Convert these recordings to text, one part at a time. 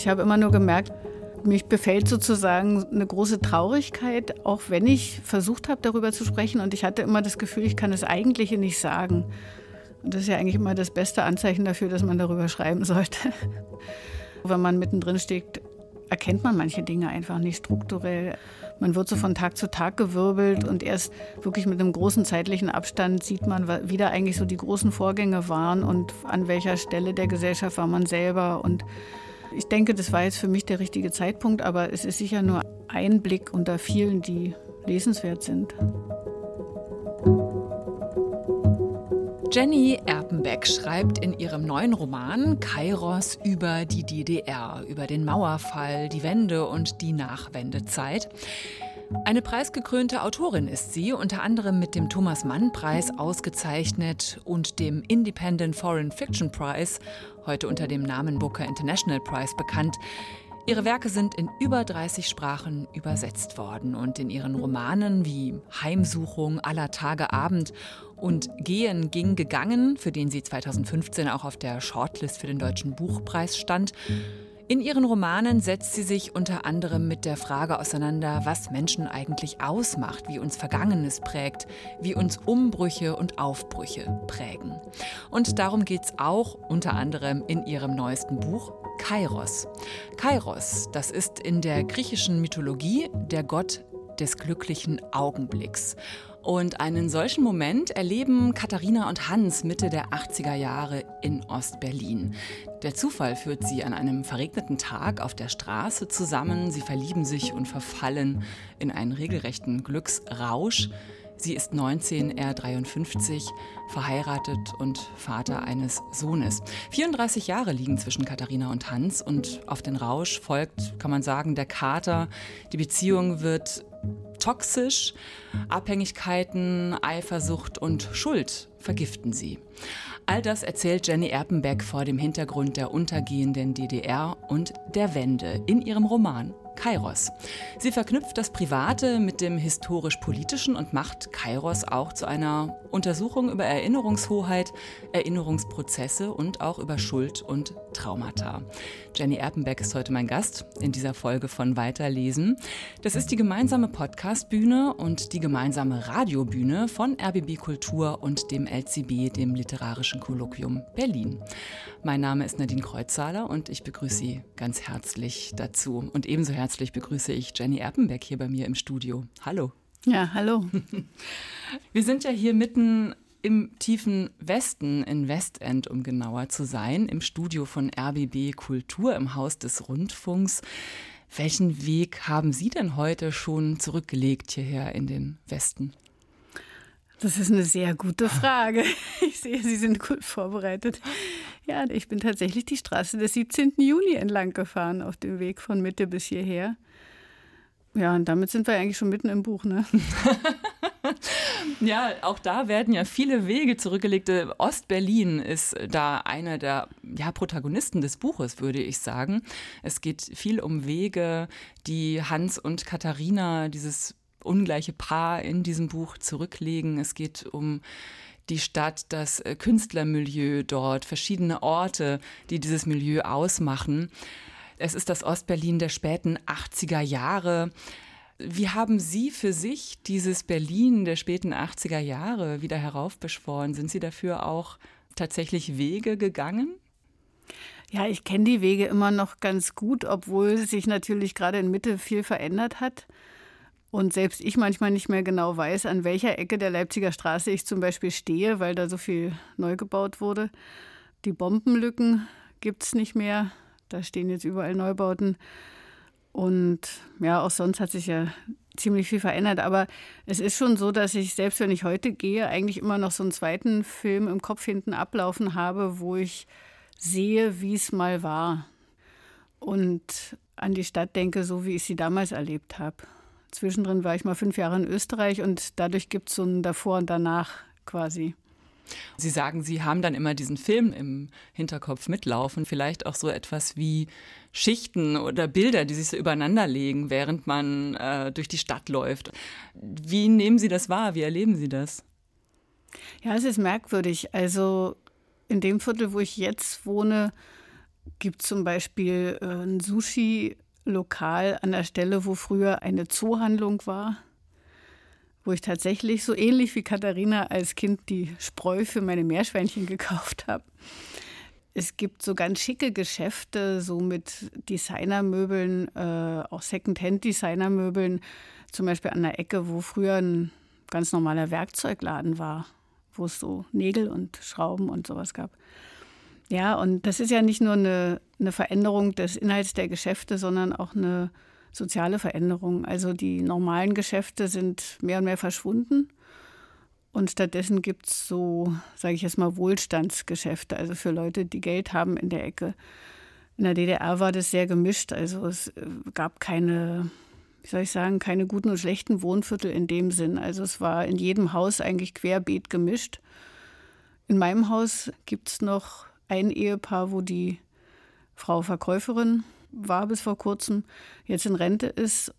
Ich habe immer nur gemerkt, mich befällt sozusagen eine große Traurigkeit, auch wenn ich versucht habe, darüber zu sprechen. Und ich hatte immer das Gefühl, ich kann das Eigentliche nicht sagen. Und das ist ja eigentlich immer das beste Anzeichen dafür, dass man darüber schreiben sollte. Wenn man mittendrin steckt, erkennt man manche Dinge einfach nicht strukturell. Man wird so von Tag zu Tag gewirbelt und erst wirklich mit einem großen zeitlichen Abstand sieht man, wie da eigentlich so die großen Vorgänge waren und an welcher Stelle der Gesellschaft war man selber. Und ich denke, das war jetzt für mich der richtige Zeitpunkt, aber es ist sicher nur ein Blick unter vielen, die lesenswert sind. Jenny Erpenbeck schreibt in ihrem neuen Roman Kairos über die DDR, über den Mauerfall, die Wende und die Nachwendezeit. Eine preisgekrönte Autorin ist sie, unter anderem mit dem Thomas Mann Preis ausgezeichnet und dem Independent Foreign Fiction Prize, heute unter dem Namen Booker International Prize bekannt. Ihre Werke sind in über 30 Sprachen übersetzt worden und in ihren Romanen wie Heimsuchung, aller Tage Abend und Gehen ging gegangen, für den sie 2015 auch auf der Shortlist für den Deutschen Buchpreis stand. In ihren Romanen setzt sie sich unter anderem mit der Frage auseinander, was Menschen eigentlich ausmacht, wie uns Vergangenes prägt, wie uns Umbrüche und Aufbrüche prägen. Und darum geht es auch unter anderem in ihrem neuesten Buch Kairos. Kairos, das ist in der griechischen Mythologie der Gott des glücklichen Augenblicks. Und einen solchen Moment erleben Katharina und Hans Mitte der 80er Jahre in Ostberlin. Der Zufall führt sie an einem verregneten Tag auf der Straße zusammen. Sie verlieben sich und verfallen in einen regelrechten Glücksrausch. Sie ist 19, er 53, verheiratet und Vater eines Sohnes. 34 Jahre liegen zwischen Katharina und Hans und auf den Rausch folgt, kann man sagen, der Kater. Die Beziehung wird toxisch. Abhängigkeiten, Eifersucht und Schuld vergiften sie. All das erzählt Jenny Erpenbeck vor dem Hintergrund der untergehenden DDR und der Wende in ihrem Roman Kairos. Sie verknüpft das Private mit dem historisch-politischen und macht Kairos auch zu einer Untersuchung über Erinnerungshoheit, Erinnerungsprozesse und auch über Schuld und Traumata. Jenny Erpenbeck ist heute mein Gast in dieser Folge von Weiterlesen. Das ist die gemeinsame Podcastbühne und die gemeinsame Radiobühne von RBB Kultur und dem LCB, dem Literarischen Kolloquium Berlin. Mein Name ist Nadine Kreuzzahler und ich begrüße Sie ganz herzlich dazu. Und ebenso herzlich begrüße ich Jenny Erpenbeck hier bei mir im Studio. Hallo. Ja, hallo. Wir sind ja hier mitten im tiefen Westen, in Westend, um genauer zu sein, im Studio von RBB Kultur im Haus des Rundfunks. Welchen Weg haben Sie denn heute schon zurückgelegt hierher in den Westen? Das ist eine sehr gute Frage. Ich sehe, Sie sind gut vorbereitet. Ja, ich bin tatsächlich die Straße des 17. Juni entlang gefahren, auf dem Weg von Mitte bis hierher. Ja, und damit sind wir eigentlich schon mitten im Buch, ne? ja, auch da werden ja viele Wege zurückgelegt. Ostberlin ist da einer der ja, Protagonisten des Buches, würde ich sagen. Es geht viel um Wege, die Hans und Katharina, dieses ungleiche Paar in diesem Buch zurücklegen. Es geht um die Stadt, das Künstlermilieu dort, verschiedene Orte, die dieses Milieu ausmachen. Es ist das Ostberlin der späten 80er Jahre. Wie haben Sie für sich dieses Berlin der späten 80er Jahre wieder heraufbeschworen? Sind Sie dafür auch tatsächlich Wege gegangen? Ja, ich kenne die Wege immer noch ganz gut, obwohl sich natürlich gerade in Mitte viel verändert hat. Und selbst ich manchmal nicht mehr genau weiß, an welcher Ecke der Leipziger Straße ich zum Beispiel stehe, weil da so viel neu gebaut wurde. Die Bombenlücken gibt es nicht mehr. Da stehen jetzt überall Neubauten. Und ja, auch sonst hat sich ja ziemlich viel verändert. Aber es ist schon so, dass ich, selbst wenn ich heute gehe, eigentlich immer noch so einen zweiten Film im Kopf hinten ablaufen habe, wo ich sehe, wie es mal war. Und an die Stadt denke, so wie ich sie damals erlebt habe. Zwischendrin war ich mal fünf Jahre in Österreich und dadurch gibt es so ein Davor und Danach quasi. Sie sagen, Sie haben dann immer diesen Film im Hinterkopf mitlaufen, vielleicht auch so etwas wie Schichten oder Bilder, die sich so übereinander legen, während man äh, durch die Stadt läuft. Wie nehmen Sie das wahr? Wie erleben Sie das? Ja, es ist merkwürdig. Also in dem Viertel, wo ich jetzt wohne, gibt zum Beispiel äh, ein Sushi-Lokal an der Stelle, wo früher eine Zoohandlung war, wo ich tatsächlich so ähnlich wie Katharina als Kind die Spreu für meine Meerschweinchen gekauft habe. Es gibt so ganz schicke Geschäfte, so mit Designermöbeln, äh, auch Secondhand-Designermöbeln, zum Beispiel an der Ecke, wo früher ein ganz normaler Werkzeugladen war, wo es so Nägel und Schrauben und sowas gab. Ja, und das ist ja nicht nur eine, eine Veränderung des Inhalts der Geschäfte, sondern auch eine soziale Veränderung. Also die normalen Geschäfte sind mehr und mehr verschwunden. Und stattdessen gibt es so, sage ich jetzt mal, Wohlstandsgeschäfte, also für Leute, die Geld haben in der Ecke. In der DDR war das sehr gemischt. Also es äh, gab keine, wie soll ich sagen, keine guten und schlechten Wohnviertel in dem Sinn. Also es war in jedem Haus eigentlich querbeet gemischt. In meinem Haus gibt es noch ein Ehepaar, wo die Frau Verkäuferin war bis vor kurzem, jetzt in Rente ist.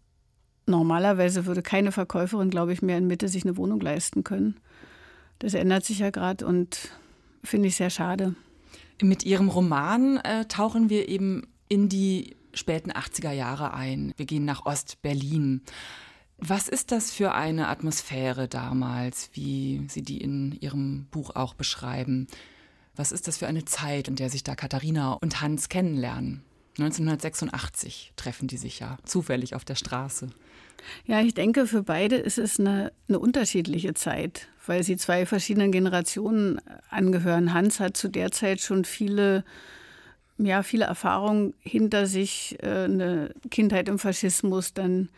Normalerweise würde keine Verkäuferin, glaube ich, mehr in Mitte sich eine Wohnung leisten können. Das ändert sich ja gerade und finde ich sehr schade. Mit Ihrem Roman äh, tauchen wir eben in die späten 80er Jahre ein. Wir gehen nach Ost-Berlin. Was ist das für eine Atmosphäre damals, wie Sie die in Ihrem Buch auch beschreiben? Was ist das für eine Zeit, in der sich da Katharina und Hans kennenlernen? 1986 treffen die sich ja zufällig auf der Straße. Ja, ich denke, für beide ist es eine, eine, unterschiedliche Zeit, weil sie zwei verschiedenen Generationen angehören. Hans hat zu der Zeit schon viele, ja, viele Erfahrungen hinter sich, äh, eine Kindheit im Faschismus, dann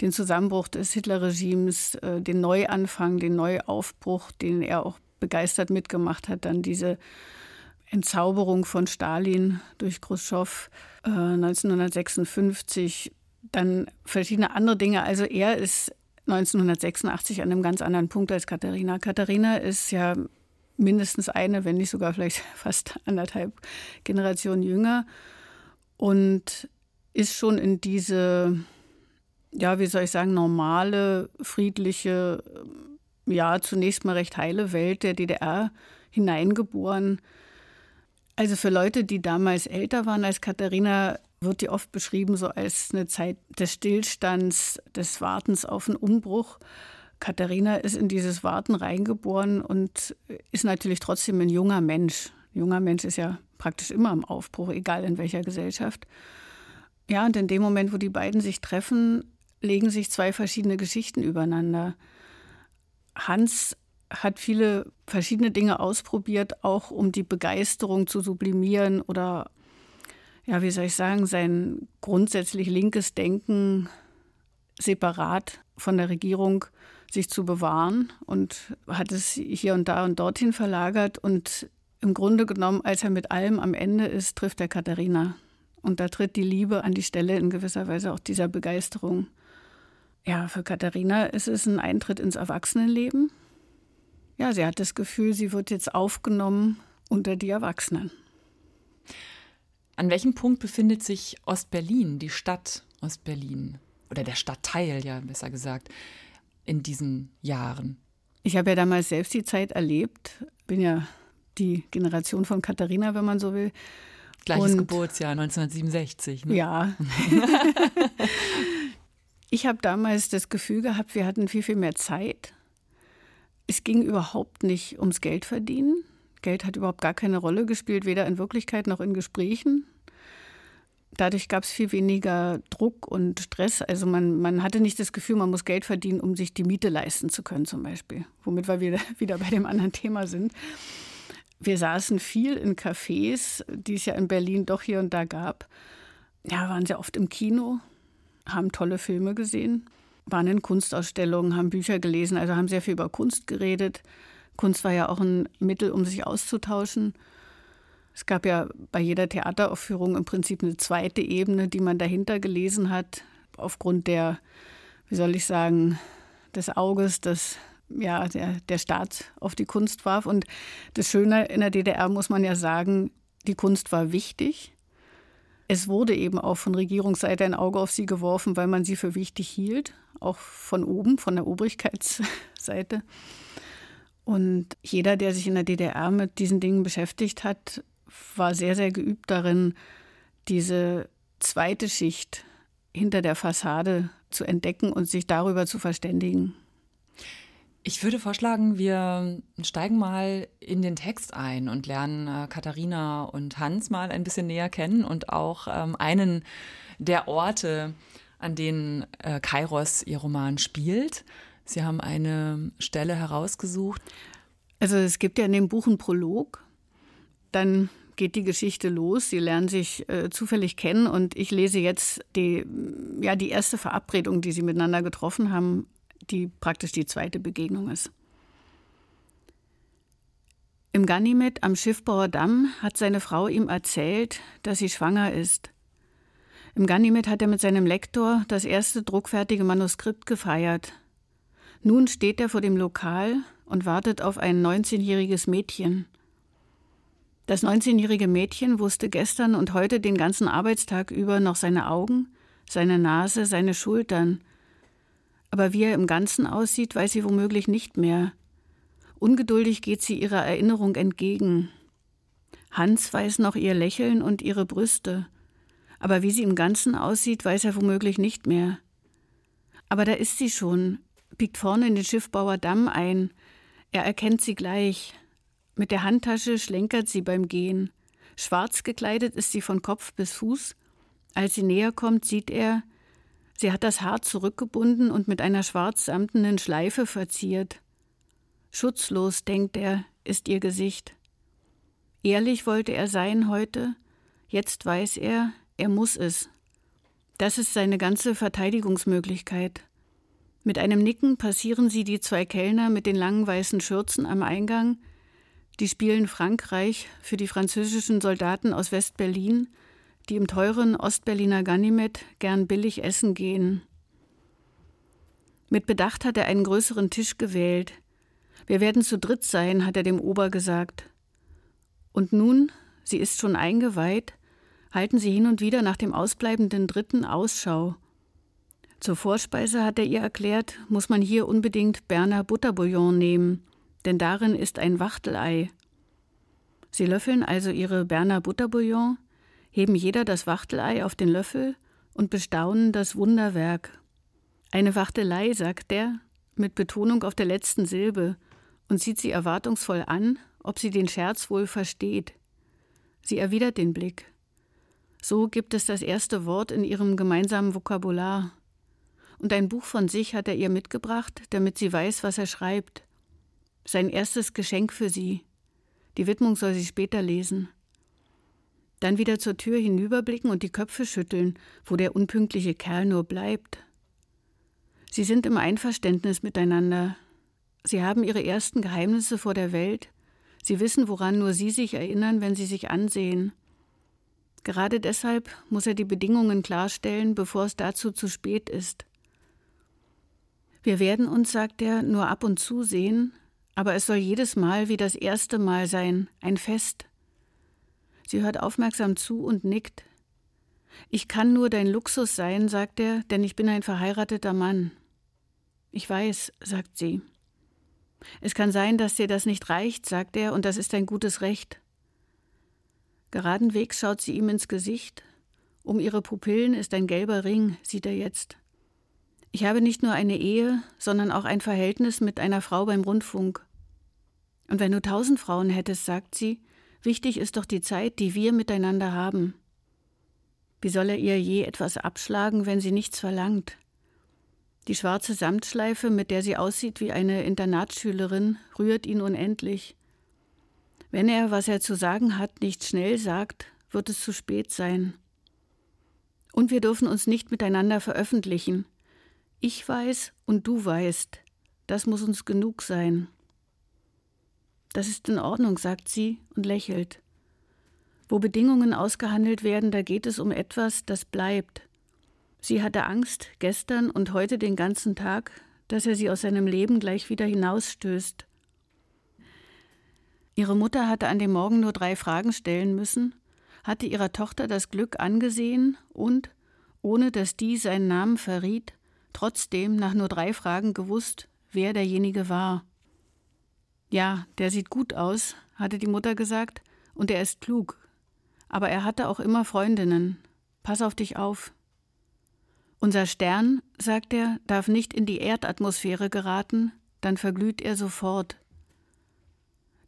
den Zusammenbruch des Hitlerregimes, äh, den Neuanfang, den Neuaufbruch, den er auch begeistert mitgemacht hat. Dann diese Entzauberung von Stalin durch Khrushchev äh, 1956. Dann verschiedene andere Dinge. Also er ist 1986 an einem ganz anderen Punkt als Katharina. Katharina ist ja mindestens eine, wenn nicht sogar vielleicht fast anderthalb Generationen jünger und ist schon in diese, ja, wie soll ich sagen, normale, friedliche ja, zunächst mal recht heile Welt der DDR hineingeboren. Also für Leute, die damals älter waren als Katharina, wird die oft beschrieben so als eine Zeit des Stillstands, des Wartens auf einen Umbruch. Katharina ist in dieses Warten reingeboren und ist natürlich trotzdem ein junger Mensch. Ein junger Mensch ist ja praktisch immer im Aufbruch, egal in welcher Gesellschaft. Ja, und in dem Moment, wo die beiden sich treffen, legen sich zwei verschiedene Geschichten übereinander. Hans hat viele verschiedene Dinge ausprobiert, auch um die Begeisterung zu sublimieren oder, ja, wie soll ich sagen, sein grundsätzlich linkes Denken separat von der Regierung sich zu bewahren und hat es hier und da und dorthin verlagert. Und im Grunde genommen, als er mit allem am Ende ist, trifft er Katharina. Und da tritt die Liebe an die Stelle in gewisser Weise auch dieser Begeisterung. Ja, für Katharina ist es ein Eintritt ins Erwachsenenleben. Ja, sie hat das Gefühl, sie wird jetzt aufgenommen unter die Erwachsenen. An welchem Punkt befindet sich Ostberlin, die Stadt Ostberlin oder der Stadtteil, ja besser gesagt, in diesen Jahren? Ich habe ja damals selbst die Zeit erlebt, bin ja die Generation von Katharina, wenn man so will. Gleiches Und, Geburtsjahr 1967. Ne? Ja. Ich habe damals das Gefühl gehabt, wir hatten viel, viel mehr Zeit. Es ging überhaupt nicht ums Geld verdienen. Geld hat überhaupt gar keine Rolle gespielt, weder in Wirklichkeit noch in Gesprächen. Dadurch gab es viel weniger Druck und Stress. Also man, man hatte nicht das Gefühl, man muss Geld verdienen, um sich die Miete leisten zu können zum Beispiel. Womit wir wieder, wieder bei dem anderen Thema sind. Wir saßen viel in Cafés, die es ja in Berlin doch hier und da gab. Ja, waren sehr oft im Kino, haben tolle Filme gesehen, waren in Kunstausstellungen, haben Bücher gelesen, also haben sehr viel über Kunst geredet. Kunst war ja auch ein Mittel, um sich auszutauschen. Es gab ja bei jeder Theateraufführung im Prinzip eine zweite Ebene, die man dahinter gelesen hat, aufgrund der, wie soll ich sagen, des Auges, das ja, der, der Staat auf die Kunst warf. Und das Schöne in der DDR muss man ja sagen, die Kunst war wichtig. Es wurde eben auch von Regierungsseite ein Auge auf sie geworfen, weil man sie für wichtig hielt, auch von oben, von der Obrigkeitsseite. Und jeder, der sich in der DDR mit diesen Dingen beschäftigt hat, war sehr, sehr geübt darin, diese zweite Schicht hinter der Fassade zu entdecken und sich darüber zu verständigen. Ich würde vorschlagen, wir steigen mal in den Text ein und lernen äh, Katharina und Hans mal ein bisschen näher kennen und auch ähm, einen der Orte, an denen äh, Kairos ihr Roman spielt. Sie haben eine Stelle herausgesucht. Also es gibt ja in dem Buch einen Prolog. Dann geht die Geschichte los. Sie lernen sich äh, zufällig kennen und ich lese jetzt die, ja, die erste Verabredung, die sie miteinander getroffen haben, die praktisch die zweite Begegnung ist. Im Ganymed am Schiffbauer Damm hat seine Frau ihm erzählt, dass sie schwanger ist. Im Ganymed hat er mit seinem Lektor das erste druckfertige Manuskript gefeiert. Nun steht er vor dem Lokal und wartet auf ein 19-jähriges Mädchen. Das 19-jährige Mädchen wusste gestern und heute den ganzen Arbeitstag über noch seine Augen, seine Nase, seine Schultern. Aber wie er im Ganzen aussieht, weiß sie womöglich nicht mehr. Ungeduldig geht sie ihrer Erinnerung entgegen. Hans weiß noch ihr Lächeln und ihre Brüste. Aber wie sie im Ganzen aussieht, weiß er womöglich nicht mehr. Aber da ist sie schon, biegt vorne in den Schiffbauer Damm ein. Er erkennt sie gleich. Mit der Handtasche schlenkert sie beim Gehen. Schwarz gekleidet ist sie von Kopf bis Fuß. Als sie näher kommt, sieht er, sie hat das Haar zurückgebunden und mit einer schwarzsamtenen Schleife verziert. Schutzlos, denkt er, ist ihr Gesicht. Ehrlich wollte er sein heute, jetzt weiß er, er muss es. Das ist seine ganze Verteidigungsmöglichkeit. Mit einem Nicken passieren sie die zwei Kellner mit den langen weißen Schürzen am Eingang, die spielen Frankreich für die französischen Soldaten aus West-Berlin, die im teuren Ostberliner Ganymed gern billig essen gehen. Mit Bedacht hat er einen größeren Tisch gewählt. Wir werden zu dritt sein, hat er dem Ober gesagt. Und nun, sie ist schon eingeweiht, halten sie hin und wieder nach dem ausbleibenden Dritten Ausschau. Zur Vorspeise hat er ihr erklärt, muss man hier unbedingt Berner Butterbouillon nehmen denn darin ist ein Wachtelei. Sie löffeln also ihre Berner Butterbouillon, heben jeder das Wachtelei auf den Löffel und bestaunen das Wunderwerk. Eine Wachtelei, sagt er, mit Betonung auf der letzten Silbe, und sieht sie erwartungsvoll an, ob sie den Scherz wohl versteht. Sie erwidert den Blick. So gibt es das erste Wort in ihrem gemeinsamen Vokabular. Und ein Buch von sich hat er ihr mitgebracht, damit sie weiß, was er schreibt. Sein erstes Geschenk für sie. Die Widmung soll sie später lesen. Dann wieder zur Tür hinüberblicken und die Köpfe schütteln, wo der unpünktliche Kerl nur bleibt. Sie sind im Einverständnis miteinander. Sie haben ihre ersten Geheimnisse vor der Welt. Sie wissen, woran nur sie sich erinnern, wenn sie sich ansehen. Gerade deshalb muss er die Bedingungen klarstellen, bevor es dazu zu spät ist. Wir werden uns, sagt er, nur ab und zu sehen, aber es soll jedes Mal wie das erste Mal sein, ein Fest. Sie hört aufmerksam zu und nickt. Ich kann nur dein Luxus sein, sagt er, denn ich bin ein verheirateter Mann. Ich weiß, sagt sie. Es kann sein, dass dir das nicht reicht, sagt er, und das ist ein gutes Recht. Geradenwegs schaut sie ihm ins Gesicht. Um ihre Pupillen ist ein gelber Ring, sieht er jetzt. Ich habe nicht nur eine Ehe, sondern auch ein Verhältnis mit einer Frau beim Rundfunk. Und wenn du tausend Frauen hättest, sagt sie, wichtig ist doch die Zeit, die wir miteinander haben. Wie soll er ihr je etwas abschlagen, wenn sie nichts verlangt? Die schwarze Samtschleife, mit der sie aussieht wie eine Internatsschülerin, rührt ihn unendlich. Wenn er, was er zu sagen hat, nicht schnell sagt, wird es zu spät sein. Und wir dürfen uns nicht miteinander veröffentlichen, ich weiß und du weißt, das muss uns genug sein. Das ist in Ordnung, sagt sie und lächelt. Wo Bedingungen ausgehandelt werden, da geht es um etwas, das bleibt. Sie hatte Angst, gestern und heute den ganzen Tag, dass er sie aus seinem Leben gleich wieder hinausstößt. Ihre Mutter hatte an dem Morgen nur drei Fragen stellen müssen, hatte ihrer Tochter das Glück angesehen und, ohne dass die seinen Namen verriet, trotzdem nach nur drei Fragen gewusst, wer derjenige war. Ja, der sieht gut aus, hatte die Mutter gesagt, und er ist klug, Aber er hatte auch immer Freundinnen. Pass auf dich auf. Unser Stern, sagt er, darf nicht in die Erdatmosphäre geraten, dann verglüht er sofort.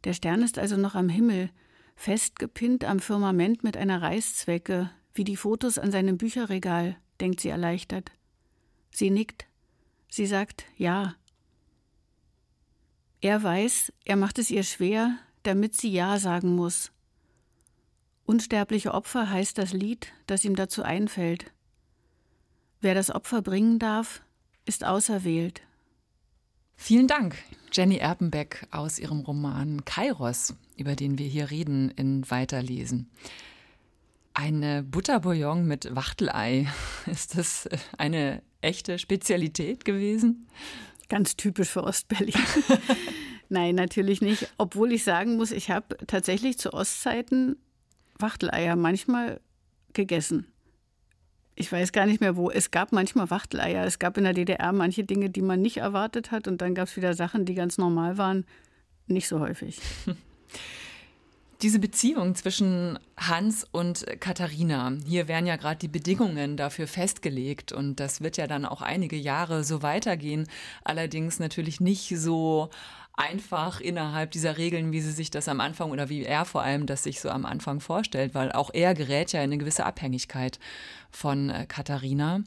Der Stern ist also noch am Himmel, festgepinnt am Firmament mit einer Reißzwecke, wie die Fotos an seinem Bücherregal, denkt sie erleichtert. Sie nickt. Sie sagt Ja. Er weiß, er macht es ihr schwer, damit sie Ja sagen muss. Unsterbliche Opfer heißt das Lied, das ihm dazu einfällt. Wer das Opfer bringen darf, ist auserwählt. Vielen Dank, Jenny Erpenbeck aus ihrem Roman Kairos, über den wir hier reden, in Weiterlesen. Eine Butterbouillon mit Wachtelei, ist das eine echte Spezialität gewesen? Ganz typisch für Ostberlin. Nein, natürlich nicht. Obwohl ich sagen muss, ich habe tatsächlich zu Ostzeiten Wachteleier manchmal gegessen. Ich weiß gar nicht mehr wo. Es gab manchmal Wachteleier. Es gab in der DDR manche Dinge, die man nicht erwartet hat. Und dann gab es wieder Sachen, die ganz normal waren. Nicht so häufig. Diese Beziehung zwischen Hans und Katharina, hier werden ja gerade die Bedingungen dafür festgelegt und das wird ja dann auch einige Jahre so weitergehen. Allerdings natürlich nicht so einfach innerhalb dieser Regeln, wie sie sich das am Anfang oder wie er vor allem das sich so am Anfang vorstellt, weil auch er gerät ja in eine gewisse Abhängigkeit von äh, Katharina.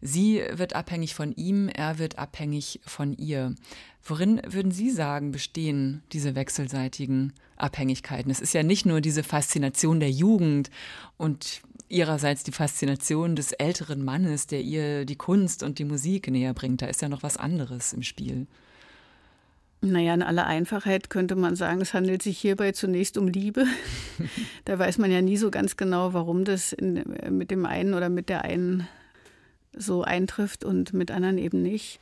Sie wird abhängig von ihm, er wird abhängig von ihr. Worin würden Sie sagen, bestehen diese wechselseitigen Abhängigkeiten? Es ist ja nicht nur diese Faszination der Jugend und ihrerseits die Faszination des älteren Mannes, der ihr die Kunst und die Musik näher bringt. Da ist ja noch was anderes im Spiel. Naja, in aller Einfachheit könnte man sagen, es handelt sich hierbei zunächst um Liebe. da weiß man ja nie so ganz genau, warum das in, mit dem einen oder mit der einen so eintrifft und mit anderen eben nicht.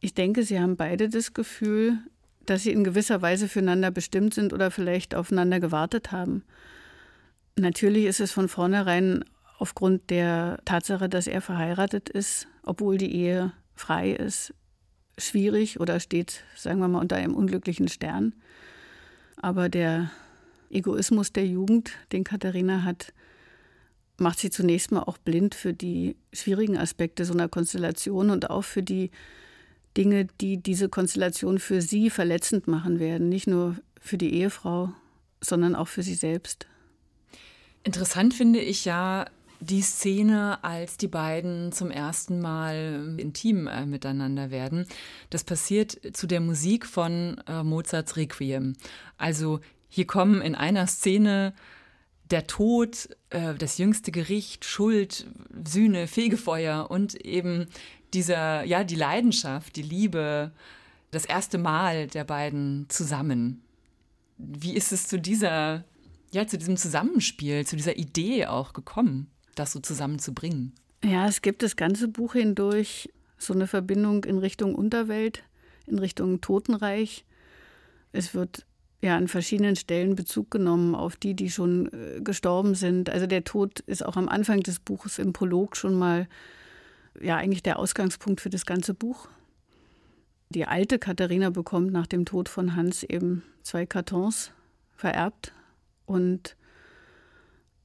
Ich denke, sie haben beide das Gefühl, dass sie in gewisser Weise füreinander bestimmt sind oder vielleicht aufeinander gewartet haben. Natürlich ist es von vornherein aufgrund der Tatsache, dass er verheiratet ist, obwohl die Ehe frei ist, schwierig oder steht, sagen wir mal, unter einem unglücklichen Stern. Aber der Egoismus der Jugend, den Katharina hat, macht sie zunächst mal auch blind für die schwierigen Aspekte so einer Konstellation und auch für die Dinge, die diese Konstellation für sie verletzend machen werden. Nicht nur für die Ehefrau, sondern auch für sie selbst. Interessant finde ich ja, die Szene, als die beiden zum ersten Mal intim äh, miteinander werden. Das passiert zu der Musik von äh, Mozarts Requiem. Also hier kommen in einer Szene der Tod, äh, das jüngste Gericht, Schuld, Sühne, Fegefeuer und eben dieser, ja, die Leidenschaft, die Liebe, das erste Mal der beiden zusammen. Wie ist es zu dieser, ja, zu diesem Zusammenspiel, zu dieser Idee auch gekommen? das so zusammenzubringen? Ja, es gibt das ganze Buch hindurch so eine Verbindung in Richtung Unterwelt, in Richtung Totenreich. Es wird ja an verschiedenen Stellen Bezug genommen auf die, die schon äh, gestorben sind. Also der Tod ist auch am Anfang des Buches im Prolog schon mal ja eigentlich der Ausgangspunkt für das ganze Buch. Die alte Katharina bekommt nach dem Tod von Hans eben zwei Kartons vererbt und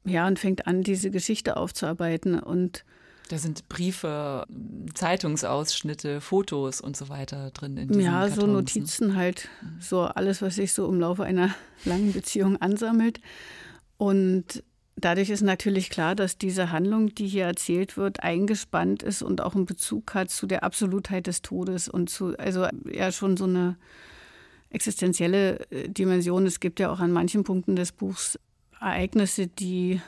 ja, und fängt an, diese Geschichte aufzuarbeiten. Und da sind Briefe, Zeitungsausschnitte, Fotos und so weiter drin. In ja, Kartons, so ne? Notizen halt, so alles, was sich so im Laufe einer langen Beziehung ansammelt. Und dadurch ist natürlich klar, dass diese Handlung, die hier erzählt wird, eingespannt ist und auch einen Bezug hat zu der Absolutheit des Todes und zu, also ja schon so eine existenzielle äh, Dimension. Es gibt ja auch an manchen Punkten des Buchs Ereignisse, die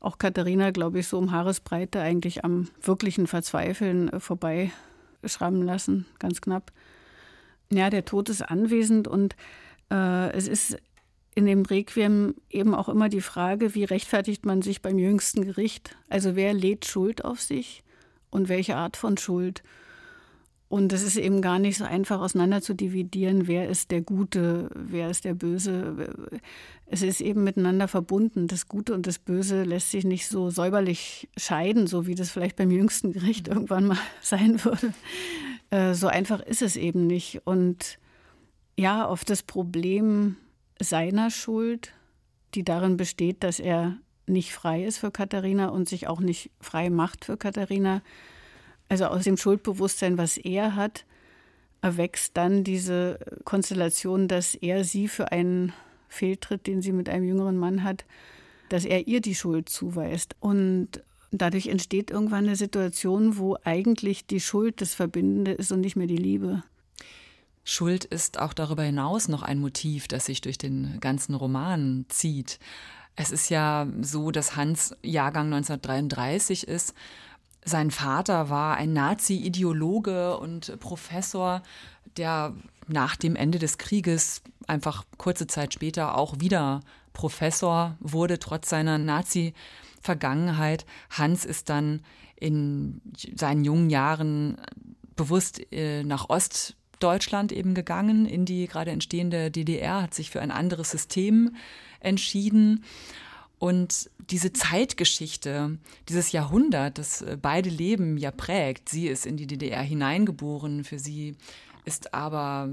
auch Katharina, glaube ich, so um Haaresbreite eigentlich am wirklichen Verzweifeln äh, vorbeischrammen lassen, ganz knapp. Ja, der Tod ist anwesend und äh, es ist in dem Requiem eben auch immer die Frage, wie rechtfertigt man sich beim jüngsten Gericht? Also wer lädt Schuld auf sich und welche Art von Schuld? Und es ist eben gar nicht so einfach auseinander zu dividieren, wer ist der Gute, wer ist der Böse. Es ist eben miteinander verbunden. Das Gute und das Böse lässt sich nicht so säuberlich scheiden, so wie das vielleicht beim jüngsten Gericht irgendwann mal sein würde. Äh, so einfach ist es eben nicht. Und ja, auf das Problem seiner Schuld die darin besteht, dass er nicht frei ist für Katharina und sich auch nicht frei macht für Katharina. Also aus dem Schuldbewusstsein, was er hat, erwächst dann diese Konstellation, dass er sie für einen Fehltritt, den sie mit einem jüngeren Mann hat, dass er ihr die Schuld zuweist. Und dadurch entsteht irgendwann eine Situation, wo eigentlich die Schuld das Verbindende ist und nicht mehr die Liebe. Schuld ist auch darüber hinaus noch ein Motiv, das sich durch den ganzen Roman zieht. Es ist ja so, dass Hans Jahrgang 1933 ist. Sein Vater war ein Nazi-Ideologe und Professor, der nach dem Ende des Krieges einfach kurze Zeit später auch wieder Professor wurde, trotz seiner Nazi-Vergangenheit. Hans ist dann in seinen jungen Jahren bewusst äh, nach Ost Deutschland eben gegangen, in die gerade entstehende DDR, hat sich für ein anderes System entschieden. Und diese Zeitgeschichte, dieses Jahrhundert, das äh, beide Leben ja prägt, sie ist in die DDR hineingeboren, für sie ist aber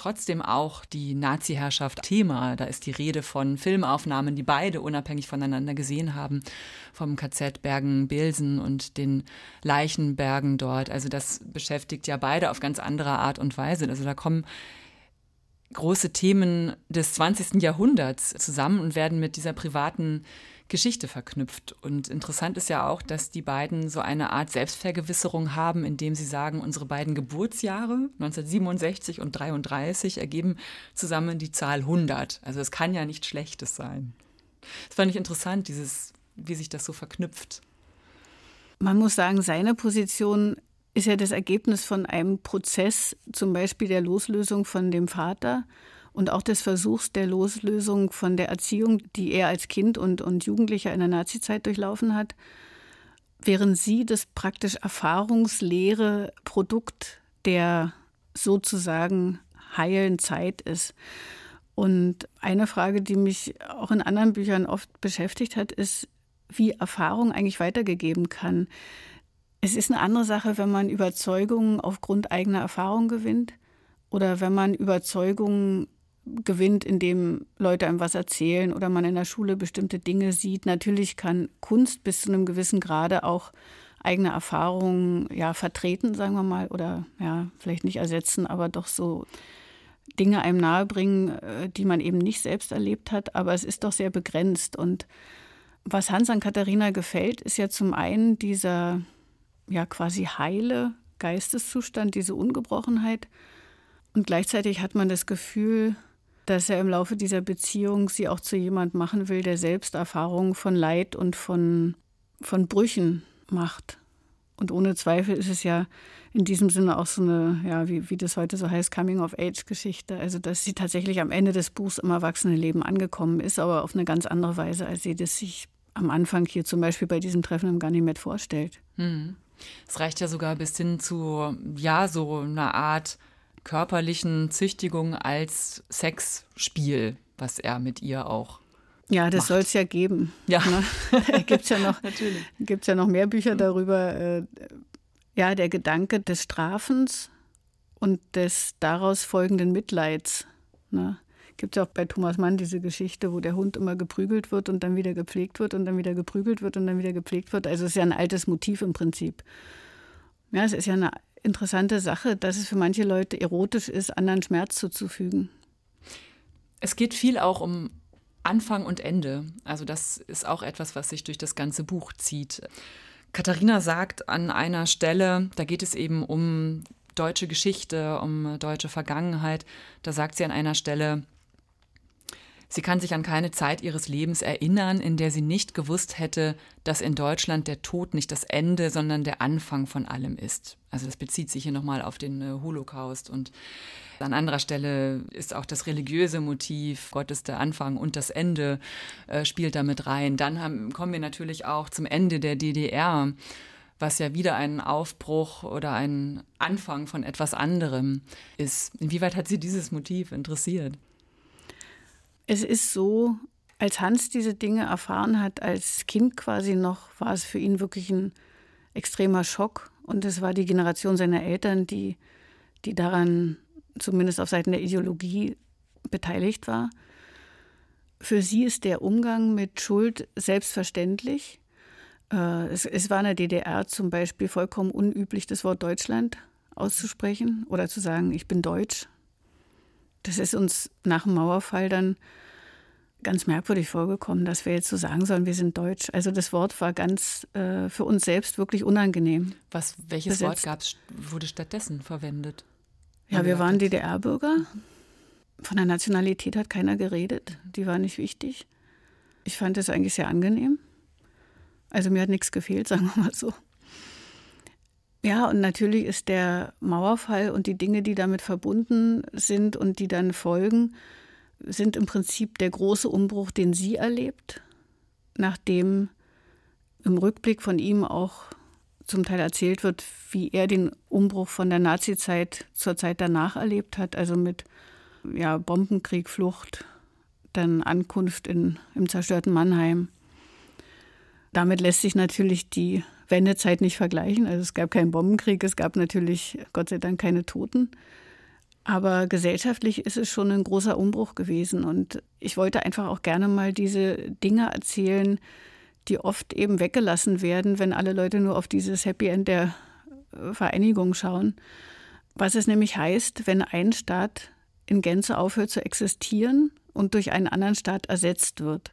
trotzdem auch die Nazi-Herrschaft Thema. Da ist die Rede von Filmaufnahmen, die beide unabhängig voneinander gesehen haben, vom KZ Bergen-Belsen und den Leichenbergen dort. Also das beschäftigt ja beide auf ganz andere Art und Weise. Also da kommen große Themen des 20. Jahrhunderts zusammen und werden mit dieser privaten Geschichte verknüpft. Und interessant ist ja auch, dass die beiden so eine Art Selbstvergewisserung haben, indem sie sagen, unsere beiden Geburtsjahre 1967 und 33 ergeben zusammen die Zahl 100. Also es kann ja nichts Schlechtes sein. Das fand ich interessant, dieses, wie sich das so verknüpft. Man muss sagen, seine Position ist ja das Ergebnis von einem Prozess, zum Beispiel der Loslösung von dem Vater und auch des Versuchs der Loslösung von der Erziehung, die er als Kind und, und Jugendlicher in der Nazizeit durchlaufen hat, während sie das praktisch erfahrungsleere Produkt der sozusagen heilen Zeit ist. Und eine Frage, die mich auch in anderen Büchern oft beschäftigt hat, ist, wie Erfahrung eigentlich weitergegeben kann. Es ist eine andere Sache, wenn man Überzeugungen aufgrund eigener Erfahrung gewinnt oder wenn man Überzeugungen gewinnt, indem Leute einem was erzählen oder man in der Schule bestimmte Dinge sieht. Natürlich kann Kunst bis zu einem gewissen Grade auch eigene Erfahrungen ja vertreten, sagen wir mal, oder ja, vielleicht nicht ersetzen, aber doch so Dinge einem nahebringen, äh, die man eben nicht selbst erlebt hat, aber es ist doch sehr begrenzt. Und was Hans an Katharina gefällt, ist ja zum einen dieser ja quasi heile Geisteszustand, diese Ungebrochenheit. Und gleichzeitig hat man das Gefühl, dass er im Laufe dieser Beziehung sie auch zu jemand machen will, der selbst Erfahrungen von Leid und von, von Brüchen macht. Und ohne Zweifel ist es ja in diesem Sinne auch so eine, ja, wie, wie das heute so heißt, Coming-of-Age-Geschichte. Also, dass sie tatsächlich am Ende des Buchs im Erwachsenenleben angekommen ist, aber auf eine ganz andere Weise, als sie das sich am Anfang hier zum Beispiel bei diesem Treffen im Ganymed vorstellt. Hm. Es reicht ja sogar bis hin zu, ja, so einer Art körperlichen Züchtigung als Sexspiel, was er mit ihr auch ja, das soll es ja geben. Ja. Ne? Gibt es ja, noch, ja noch mehr Bücher darüber. Äh, ja, der Gedanke des Strafens und des daraus folgenden Mitleids. Ne? Gibt es ja auch bei Thomas Mann diese Geschichte, wo der Hund immer geprügelt wird und dann wieder gepflegt wird und dann wieder geprügelt wird und dann wieder gepflegt wird. Also es ist ja ein altes Motiv im Prinzip. Ja, es ist ja eine interessante Sache, dass es für manche Leute erotisch ist, anderen Schmerz zuzufügen. Es geht viel auch um Anfang und Ende. Also das ist auch etwas, was sich durch das ganze Buch zieht. Katharina sagt an einer Stelle, da geht es eben um deutsche Geschichte, um deutsche Vergangenheit, da sagt sie an einer Stelle, Sie kann sich an keine Zeit ihres Lebens erinnern, in der sie nicht gewusst hätte, dass in Deutschland der Tod nicht das Ende, sondern der Anfang von allem ist. Also das bezieht sich hier nochmal auf den äh, Holocaust und an anderer Stelle ist auch das religiöse Motiv, Gott ist der Anfang und das Ende äh, spielt damit rein. Dann haben, kommen wir natürlich auch zum Ende der DDR was ja wieder ein Aufbruch oder ein Anfang von etwas anderem ist. Inwieweit hat Sie dieses Motiv interessiert? Es ist so, als Hans diese Dinge erfahren hat, als Kind quasi noch, war es für ihn wirklich ein extremer Schock. Und es war die Generation seiner Eltern, die, die daran zumindest auf Seiten der Ideologie beteiligt war. Für sie ist der Umgang mit Schuld selbstverständlich. Äh, es, es, war in der DDR zum Beispiel vollkommen unüblich, das Wort Deutschland auszusprechen oder zu sagen, ich bin deutsch. Das ist uns nach dem Mauerfall dann ganz merkwürdig vorgekommen, dass wir jetzt so sagen sollen, wir sind deutsch. Also das Wort war ganz äh, für uns selbst wirklich unangenehm. Was, welches besetzt. Wort gab's, wurde stattdessen verwendet? Ja, wir waren DDR-Bürger. Von der Nationalität hat keiner geredet. Die war nicht wichtig. Ich fand es eigentlich sehr angenehm. Also mir hat nichts gefehlt, sagen wir mal so. Ja, und natürlich ist der Mauerfall und die Dinge, die damit verbunden sind und die dann folgen, sind im Prinzip der große Umbruch, den sie erlebt, nachdem im Rückblick von ihm auch zum Teil erzählt wird, wie er den Umbruch von der Nazizeit zur Zeit danach erlebt hat, also mit ja, Bombenkrieg, Flucht, dann Ankunft in, im zerstörten Mannheim. Damit lässt sich natürlich die Wendezeit nicht vergleichen. Also es gab keinen Bombenkrieg, es gab natürlich Gott sei Dank keine Toten. Aber gesellschaftlich ist es schon ein großer Umbruch gewesen. Und ich wollte einfach auch gerne mal diese Dinge erzählen, die oft eben weggelassen werden, wenn alle Leute nur auf dieses Happy End der äh, Vereinigung schauen. Was es nämlich heißt, wenn ein Staat in Gänze aufhört zu existieren und durch einen anderen Staat ersetzt wird.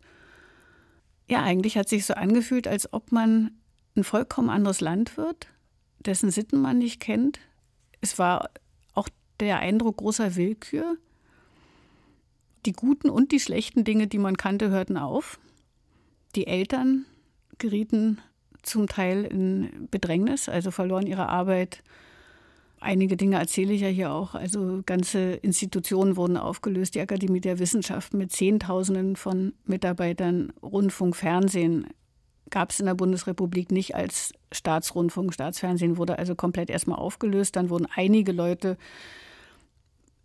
Ja, eigentlich hat sich so angefühlt, als ob man ein vollkommen anderes Land wird, dessen Sitten man nicht kennt. Es war auch der Eindruck großer Willkür. Die guten und die schlechten Dinge, die man kannte, hörten auf. Die Eltern gerieten zum Teil in Bedrängnis, also verloren ihre Arbeit. Einige Dinge erzähle ich ja hier auch. Also ganze Institutionen wurden aufgelöst. Die Akademie der Wissenschaften mit Zehntausenden von Mitarbeitern, Rundfunk, Fernsehen gab es in der Bundesrepublik nicht als Staatsrundfunk. Staatsfernsehen wurde also komplett erstmal aufgelöst. Dann wurden einige Leute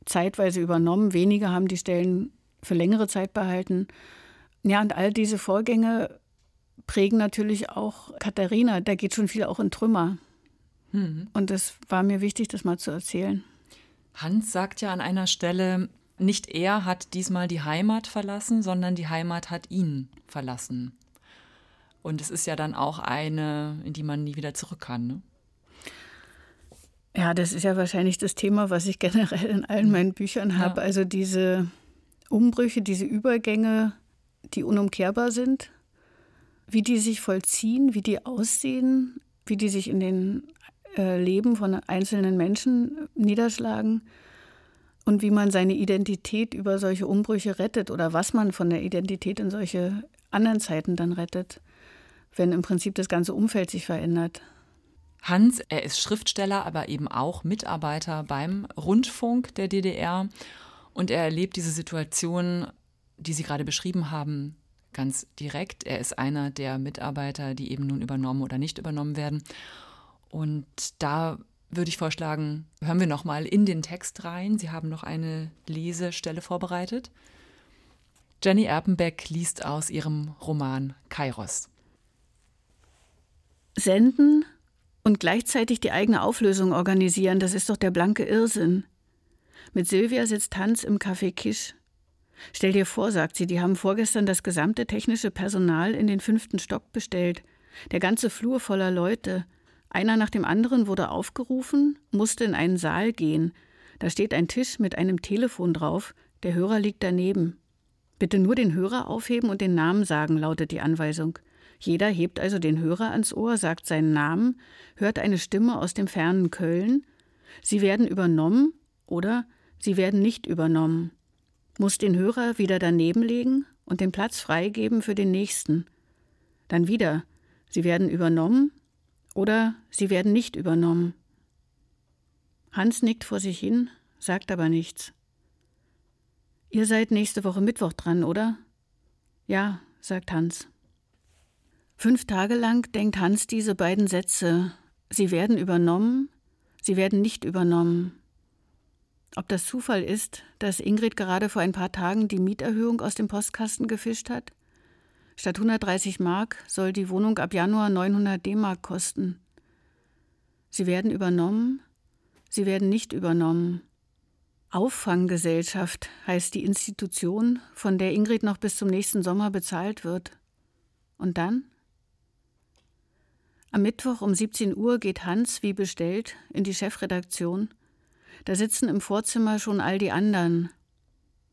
zeitweise übernommen. Wenige haben die Stellen für längere Zeit behalten. Ja, und all diese Vorgänge prägen natürlich auch Katharina. Da geht schon viel auch in Trümmer. Mhm. Und das war mir wichtig, das mal zu erzählen. Hans sagt ja an einer Stelle, nicht er hat diesmal die Heimat verlassen, sondern die Heimat hat ihn verlassen. Und es ist ja dann auch eine, in die man nie wieder zurück kann. Ne? Ja, das ist ja wahrscheinlich das Thema, was ich generell in allen meinen Büchern habe. Ja. Also diese Umbrüche, diese Übergänge, die unumkehrbar sind, wie die sich vollziehen, wie die aussehen, wie die sich in den äh, Leben von einzelnen Menschen niederschlagen und wie man seine Identität über solche Umbrüche rettet oder was man von der Identität in solche anderen Zeiten dann rettet wenn im Prinzip das ganze Umfeld sich verändert. Hans, er ist Schriftsteller, aber eben auch Mitarbeiter beim Rundfunk der DDR. Und er erlebt diese Situation, die Sie gerade beschrieben haben, ganz direkt. Er ist einer der Mitarbeiter, die eben nun übernommen oder nicht übernommen werden. Und da würde ich vorschlagen, hören wir noch mal in den Text rein. Sie haben noch eine Lesestelle vorbereitet. Jenny Erpenbeck liest aus ihrem Roman Kairos senden und gleichzeitig die eigene Auflösung organisieren, das ist doch der blanke Irrsinn. Mit Silvia sitzt Hans im Café Kisch. Stell dir vor, sagt sie, die haben vorgestern das gesamte technische Personal in den fünften Stock bestellt. Der ganze Flur voller Leute. Einer nach dem anderen wurde aufgerufen, musste in einen Saal gehen. Da steht ein Tisch mit einem Telefon drauf, der Hörer liegt daneben. Bitte nur den Hörer aufheben und den Namen sagen, lautet die Anweisung. Jeder hebt also den Hörer ans Ohr, sagt seinen Namen, hört eine Stimme aus dem fernen Köln. Sie werden übernommen oder sie werden nicht übernommen. Muss den Hörer wieder daneben legen und den Platz freigeben für den nächsten. Dann wieder, sie werden übernommen oder sie werden nicht übernommen. Hans nickt vor sich hin, sagt aber nichts. Ihr seid nächste Woche Mittwoch dran, oder? Ja, sagt Hans. Fünf Tage lang denkt Hans diese beiden Sätze. Sie werden übernommen, sie werden nicht übernommen. Ob das Zufall ist, dass Ingrid gerade vor ein paar Tagen die Mieterhöhung aus dem Postkasten gefischt hat? Statt 130 Mark soll die Wohnung ab Januar 900 D-Mark kosten. Sie werden übernommen, sie werden nicht übernommen. Auffanggesellschaft heißt die Institution, von der Ingrid noch bis zum nächsten Sommer bezahlt wird. Und dann? Am Mittwoch um 17 Uhr geht Hans, wie bestellt, in die Chefredaktion. Da sitzen im Vorzimmer schon all die anderen.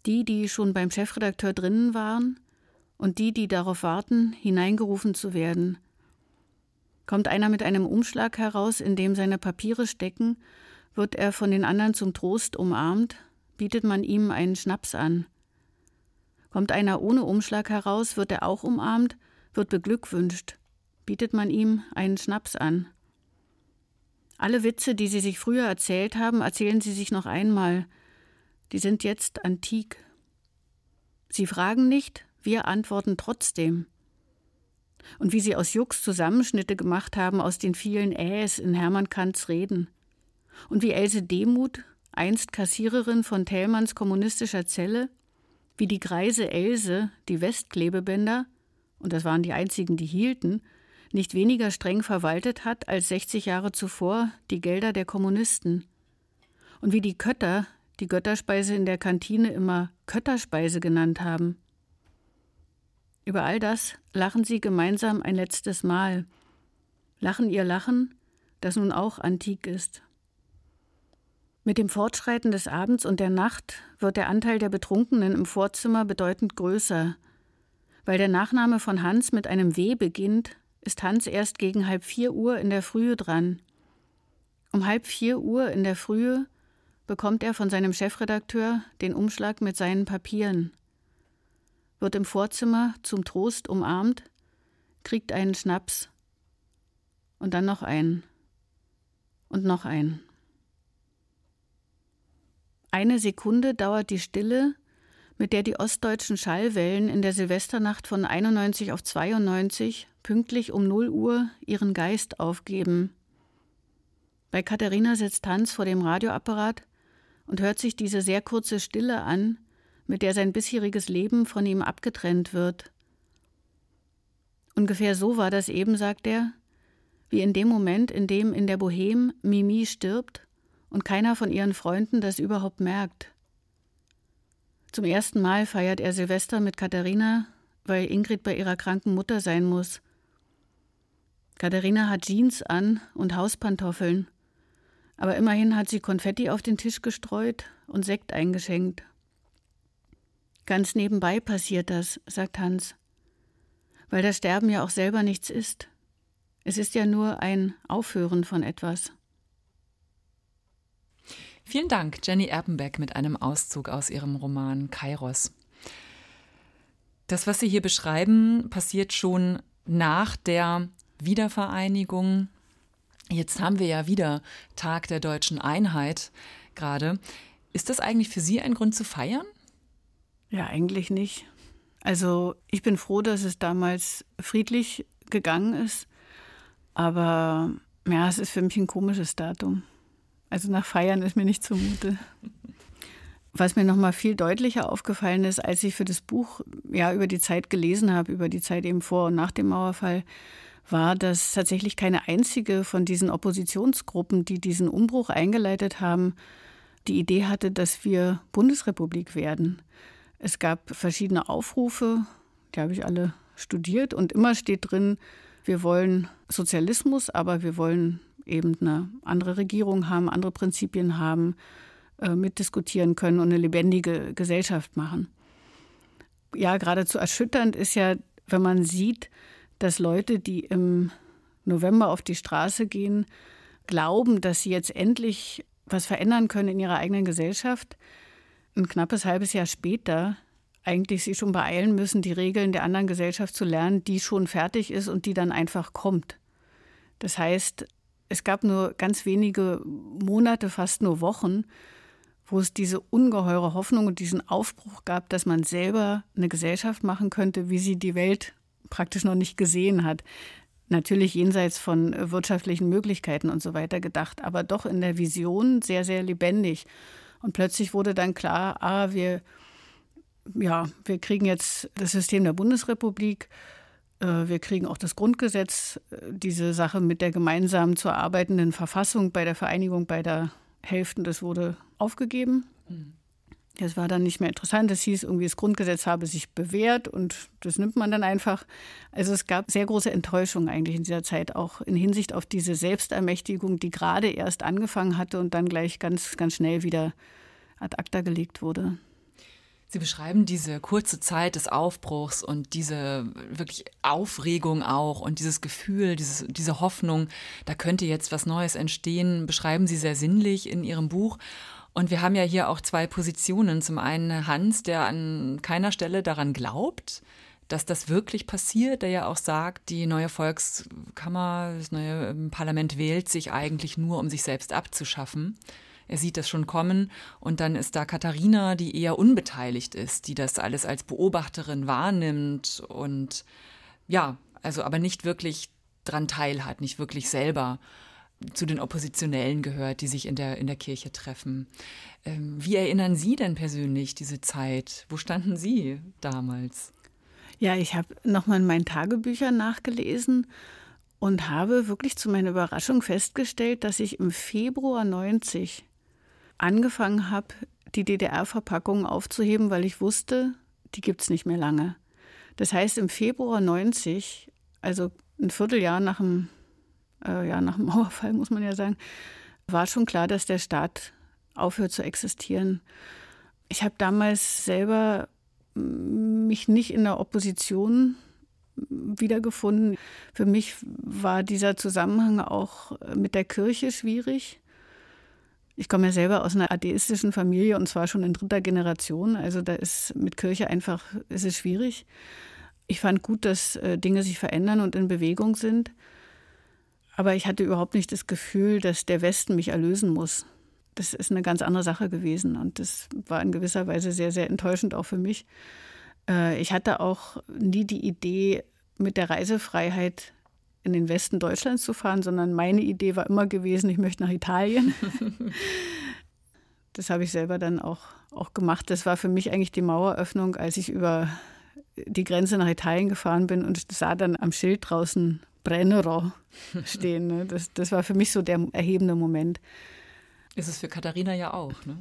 Die, die schon beim Chefredakteur drinnen waren und die, die darauf warten, hineingerufen zu werden. Kommt einer mit einem Umschlag heraus, in dem seine Papiere stecken, wird er von den anderen zum Trost umarmt, bietet man ihm einen Schnaps an. Kommt einer ohne Umschlag heraus, wird er auch umarmt, wird beglückwünscht bietet man ihm einen Schnaps an. Alle Witze, die sie sich früher erzählt haben, erzählen sie sich noch einmal. Die sind jetzt antik. Sie fragen nicht, wir antworten trotzdem. Und wie sie aus Jux Zusammenschnitte gemacht haben aus den vielen Äs in Hermann Kants Reden. Und wie Else Demuth, einst Kassiererin von Thälmanns kommunistischer Zelle, wie die greise Else die Westklebebänder, und das waren die einzigen, die hielten, nicht weniger streng verwaltet hat als 60 Jahre zuvor die Gelder der Kommunisten. Und wie die Kötter die Götterspeise in der Kantine immer Kötterspeise genannt haben. Über all das lachen sie gemeinsam ein letztes Mal. Lachen ihr Lachen, das nun auch antik ist. Mit dem Fortschreiten des Abends und der Nacht wird der Anteil der Betrunkenen im Vorzimmer bedeutend größer. Weil der Nachname von Hans mit einem W beginnt, ist Hans erst gegen halb vier Uhr in der Frühe dran. Um halb vier Uhr in der Frühe bekommt er von seinem Chefredakteur den Umschlag mit seinen Papieren, wird im Vorzimmer zum Trost umarmt, kriegt einen Schnaps und dann noch einen und noch einen. Eine Sekunde dauert die Stille, mit der die ostdeutschen Schallwellen in der Silvesternacht von 91 auf 92 pünktlich um 0 Uhr ihren Geist aufgeben. Bei Katharina sitzt Hans vor dem Radioapparat und hört sich diese sehr kurze Stille an, mit der sein bisheriges Leben von ihm abgetrennt wird. Ungefähr so war das eben, sagt er, wie in dem Moment, in dem in der Boheme Mimi stirbt und keiner von ihren Freunden das überhaupt merkt. Zum ersten Mal feiert er Silvester mit Katharina, weil Ingrid bei ihrer kranken Mutter sein muss. Katharina hat Jeans an und Hauspantoffeln. Aber immerhin hat sie Konfetti auf den Tisch gestreut und Sekt eingeschenkt. Ganz nebenbei passiert das, sagt Hans. Weil das Sterben ja auch selber nichts ist. Es ist ja nur ein Aufhören von etwas. Vielen Dank, Jenny Erpenbeck, mit einem Auszug aus ihrem Roman Kairos. Das, was Sie hier beschreiben, passiert schon nach der Wiedervereinigung. Jetzt haben wir ja wieder Tag der deutschen Einheit gerade. Ist das eigentlich für Sie ein Grund zu feiern? Ja, eigentlich nicht. Also ich bin froh, dass es damals friedlich gegangen ist. Aber ja, es ist für mich ein komisches Datum. Also nach Feiern ist mir nicht zumute. Was mir noch mal viel deutlicher aufgefallen ist, als ich für das Buch ja über die Zeit gelesen habe, über die Zeit eben vor und nach dem Mauerfall, war, dass tatsächlich keine einzige von diesen Oppositionsgruppen, die diesen Umbruch eingeleitet haben, die Idee hatte, dass wir Bundesrepublik werden. Es gab verschiedene Aufrufe, die habe ich alle studiert und immer steht drin, wir wollen Sozialismus, aber wir wollen eben eine andere Regierung haben, andere Prinzipien haben, äh, mitdiskutieren können und eine lebendige Gesellschaft machen. Ja, geradezu erschütternd ist ja, wenn man sieht, dass Leute, die im November auf die Straße gehen, glauben, dass sie jetzt endlich was verändern können in ihrer eigenen Gesellschaft, ein knappes halbes Jahr später eigentlich sie schon beeilen müssen, die Regeln der anderen Gesellschaft zu lernen, die schon fertig ist und die dann einfach kommt. Das heißt, es gab nur ganz wenige Monate, fast nur Wochen, wo es diese ungeheure Hoffnung und diesen Aufbruch gab, dass man selber eine Gesellschaft machen könnte, wie sie die Welt praktisch noch nicht gesehen hat. Natürlich jenseits von wirtschaftlichen Möglichkeiten und so weiter gedacht, aber doch in der Vision sehr, sehr lebendig. Und plötzlich wurde dann klar, ah, wir, ja, wir kriegen jetzt das System der Bundesrepublik wir kriegen auch das Grundgesetz, äh, diese Sache mit der gemeinsam zu erarbeitenden Verfassung bei der Vereinigung beider Hälften, das wurde aufgegeben. Hm. Das war dann nicht mehr interessant. Es hieß irgendwie, das Grundgesetz habe sich bewährt und das nimmt man dann einfach. Also es gab sehr große Enttäuschung eigentlich in dieser Zeit, auch in Hinsicht auf diese Selbstermächtigung, die gerade erst angefangen hatte und dann gleich ganz, ganz schnell wieder ad acta gelegt wurde. Sie beschreiben diese kurze Zeit des Aufbruchs und diese wirklich Aufregung auch und dieses Gefühl, dieses, diese Hoffnung, da könnte jetzt was Neues entstehen, beschreiben Sie sehr sinnlich in Ihrem Buch. Und wir haben ja hier auch zwei Positionen. Zum einen Hans, der an keiner Stelle daran glaubt, dass das wirklich passiert, der ja auch sagt, die neue Volkskammer, das neue ähm, Parlament wählt sich eigentlich nur, um sich selbst abzuschaffen. Er sieht das schon kommen. Und dann ist da Katharina, die eher unbeteiligt ist, die das alles als Beobachterin wahrnimmt und ja, also aber nicht wirklich dran teilhat, nicht wirklich selber zu den Oppositionellen gehört, die sich in der, in der Kirche treffen. Ähm, wie erinnern Sie denn persönlich diese Zeit? Wo standen Sie damals? Ja, ich habe nochmal in meinen Tagebüchern nachgelesen und habe wirklich zu meiner Überraschung festgestellt, dass ich im Februar 90 angefangen habe, die DDR-Verpackungen aufzuheben, weil ich wusste, die gibt es nicht mehr lange. Das heißt, im Februar 90, also ein Vierteljahr nach dem äh, ja, nach dem Mauerfall muss man ja sagen, war schon klar, dass der Staat aufhört zu existieren. Ich habe damals selber mich nicht in der Opposition wiedergefunden. Für mich war dieser Zusammenhang auch mit der Kirche schwierig. Ich komme ja selber aus einer atheistischen Familie und zwar schon in dritter Generation. Also da ist mit Kirche einfach ist es schwierig. Ich fand gut, dass äh, Dinge sich verändern und in Bewegung sind. Aber ich hatte überhaupt nicht das Gefühl, dass der Westen mich erlösen muss. Das ist eine ganz andere Sache gewesen und das war in gewisser Weise sehr, sehr enttäuschend auch für mich. Äh, ich hatte auch nie die Idee, mit der Reisefreiheit in den Westen Deutschlands zu fahren, sondern meine Idee war immer gewesen, ich möchte nach Italien. das habe ich selber dann auch, auch gemacht. Das war für mich eigentlich die Maueröffnung, als ich über die Grenze nach Italien gefahren bin und sah dann am Schild draußen Brennero stehen. Ne? Das, das war für mich so der erhebende Moment. Ist es für Katharina ja auch, ne?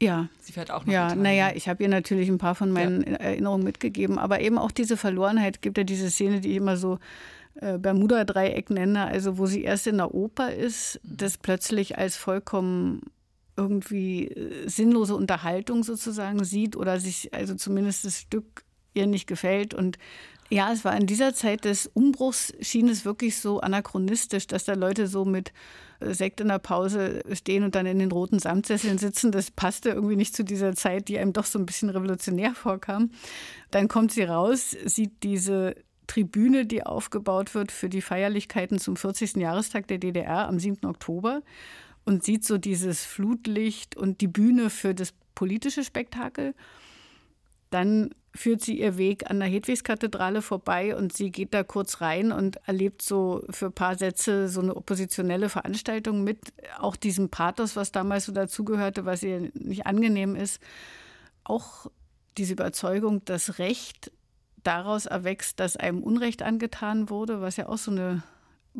Ja. Sie fährt auch noch. Ja, naja, ich habe ihr natürlich ein paar von meinen ja. Erinnerungen mitgegeben, aber eben auch diese Verlorenheit gibt ja diese Szene, die ich immer so Bermuda-Dreieck nenne, also wo sie erst in der Oper ist, mhm. das plötzlich als vollkommen irgendwie äh, sinnlose Unterhaltung sozusagen sieht oder sich also zumindest das Stück ihr nicht gefällt und ja, es war in dieser Zeit des Umbruchs, schien es wirklich so anachronistisch, dass da Leute so mit äh, Sekt in der Pause stehen und dann in den roten Samtsesseln sitzen. Das passte irgendwie nicht zu dieser Zeit, die einem doch so ein bisschen revolutionär vorkam. Dann kommt sie raus, sieht diese Tribüne, die aufgebaut wird für die Feierlichkeiten zum 40. Jahrestag der DDR am 7. Oktober und sieht so dieses Flutlicht und die Bühne für das politische Spektakel. Dann führt sie ihr Weg an der Hedwigskathedrale vorbei und sie geht da kurz rein und erlebt so für ein paar Sätze so eine oppositionelle Veranstaltung mit auch diesem Pathos, was damals so dazugehörte, was ihr nicht angenehm ist. Auch diese Überzeugung, dass Recht daraus erwächst, dass einem Unrecht angetan wurde, was ja auch so eine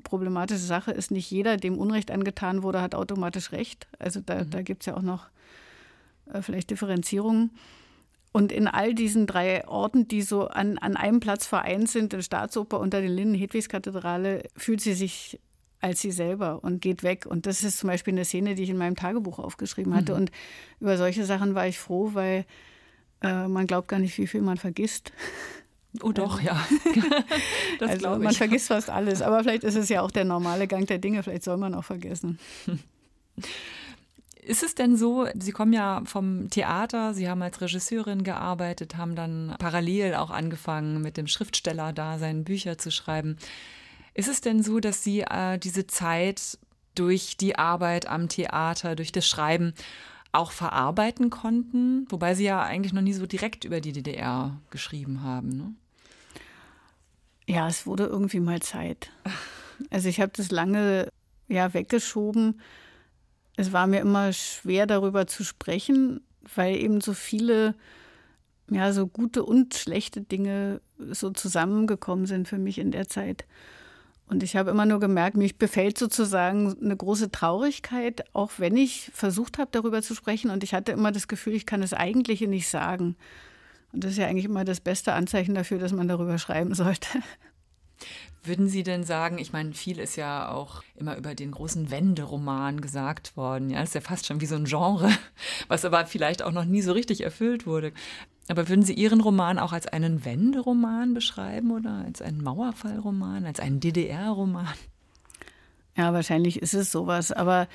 problematische Sache ist. Nicht jeder, dem Unrecht angetan wurde, hat automatisch Recht. Also da, mhm. da gibt es ja auch noch äh, vielleicht Differenzierungen. Und in all diesen drei Orten, die so an, an einem Platz vereint sind, der Staatsoper unter den Linden, Hedwigskathedrale, fühlt sie sich als sie selber und geht weg. Und das ist zum Beispiel eine Szene, die ich in meinem Tagebuch aufgeschrieben hatte. Mhm. Und über solche Sachen war ich froh, weil äh, man glaubt gar nicht, wie viel man vergisst. Oh doch, ja. Das also man vergisst fast alles. Aber vielleicht ist es ja auch der normale Gang der Dinge. Vielleicht soll man auch vergessen. Ist es denn so, Sie kommen ja vom Theater, Sie haben als Regisseurin gearbeitet, haben dann parallel auch angefangen, mit dem Schriftsteller da seine Bücher zu schreiben. Ist es denn so, dass Sie äh, diese Zeit durch die Arbeit am Theater, durch das Schreiben auch verarbeiten konnten? Wobei Sie ja eigentlich noch nie so direkt über die DDR geschrieben haben. Ne? Ja, es wurde irgendwie mal Zeit. Also ich habe das lange ja weggeschoben es war mir immer schwer, darüber zu sprechen, weil eben so viele, ja, so gute und schlechte Dinge so zusammengekommen sind für mich in der Zeit. Und ich habe immer nur gemerkt, mich befällt sozusagen eine große Traurigkeit, auch wenn ich versucht habe, darüber zu sprechen. Und ich hatte immer das Gefühl, ich kann das Eigentliche nicht sagen. Und das ist ja eigentlich immer das beste Anzeichen dafür, dass man darüber schreiben sollte. Würden Sie denn sagen, ich meine, viel ist ja auch immer über den großen Wenderoman gesagt worden. Ja, das ist ja fast schon wie so ein Genre, was aber vielleicht auch noch nie so richtig erfüllt wurde. Aber würden Sie Ihren Roman auch als einen Wenderoman beschreiben oder als einen Mauerfallroman, als einen DDR-Roman? Ja, wahrscheinlich ist es sowas. Aber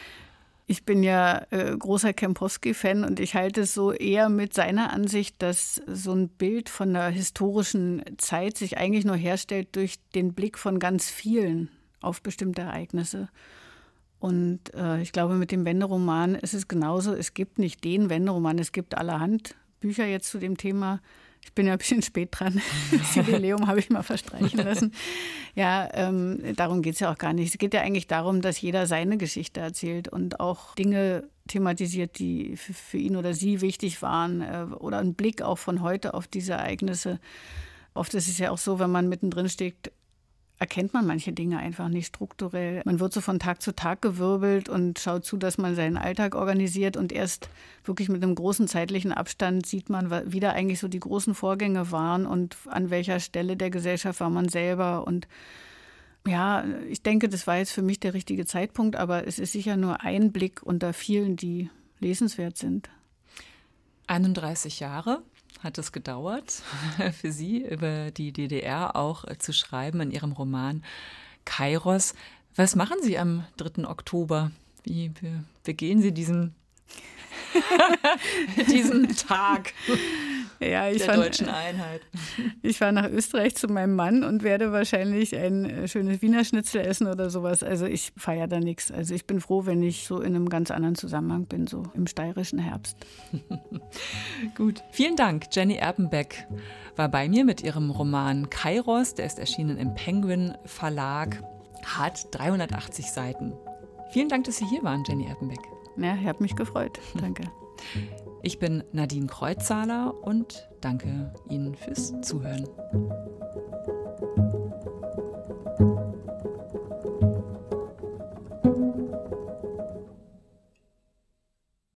ich bin ja äh, großer Kempowski-Fan und ich halte es so eher mit seiner Ansicht, dass so ein Bild von der historischen Zeit sich eigentlich nur herstellt durch den Blick von ganz vielen auf bestimmte Ereignisse. Und äh, ich glaube, mit dem Wenderoman ist es genauso. Es gibt nicht den Wenderoman, es gibt allerhand Bücher jetzt zu dem Thema. Ich bin ja ein bisschen spät dran. Das Jubiläum habe ich mal verstreichen lassen. Ja, ähm, darum geht es ja auch gar nicht. Es geht ja eigentlich darum, dass jeder seine Geschichte erzählt und auch Dinge thematisiert, die für ihn oder sie wichtig waren äh, oder einen Blick auch von heute auf diese Ereignisse. Oft ist es ja auch so, wenn man mittendrin steht, erkennt man manche Dinge einfach nicht strukturell. Man wird so von Tag zu Tag gewirbelt und schaut zu, dass man seinen Alltag organisiert und erst wirklich mit einem großen zeitlichen Abstand sieht man, wie da eigentlich so die großen Vorgänge waren und an welcher Stelle der Gesellschaft war man selber und ja, ich denke, das war jetzt für mich der richtige Zeitpunkt, aber es ist sicher nur ein Blick unter vielen, die lesenswert sind. 31 Jahre hat es gedauert für Sie, über die DDR auch zu schreiben in Ihrem Roman Kairos. Was machen Sie am 3. Oktober? Wie begehen Sie diesen, diesen Tag? ja, ich der fand, deutschen Einheit. Ich fahre nach Österreich zu meinem Mann und werde wahrscheinlich ein äh, schönes Wiener Schnitzel essen oder sowas. Also ich feiere da nichts. Also ich bin froh, wenn ich so in einem ganz anderen Zusammenhang bin, so im steirischen Herbst. Gut. Vielen Dank. Jenny Erpenbeck war bei mir mit ihrem Roman Kairos. Der ist erschienen im Penguin Verlag, hat 380 Seiten. Vielen Dank, dass Sie hier waren, Jenny Erpenbeck. Ja, ich habe mich gefreut. Danke. Ich bin Nadine Kreuzzahler und danke Ihnen fürs Zuhören.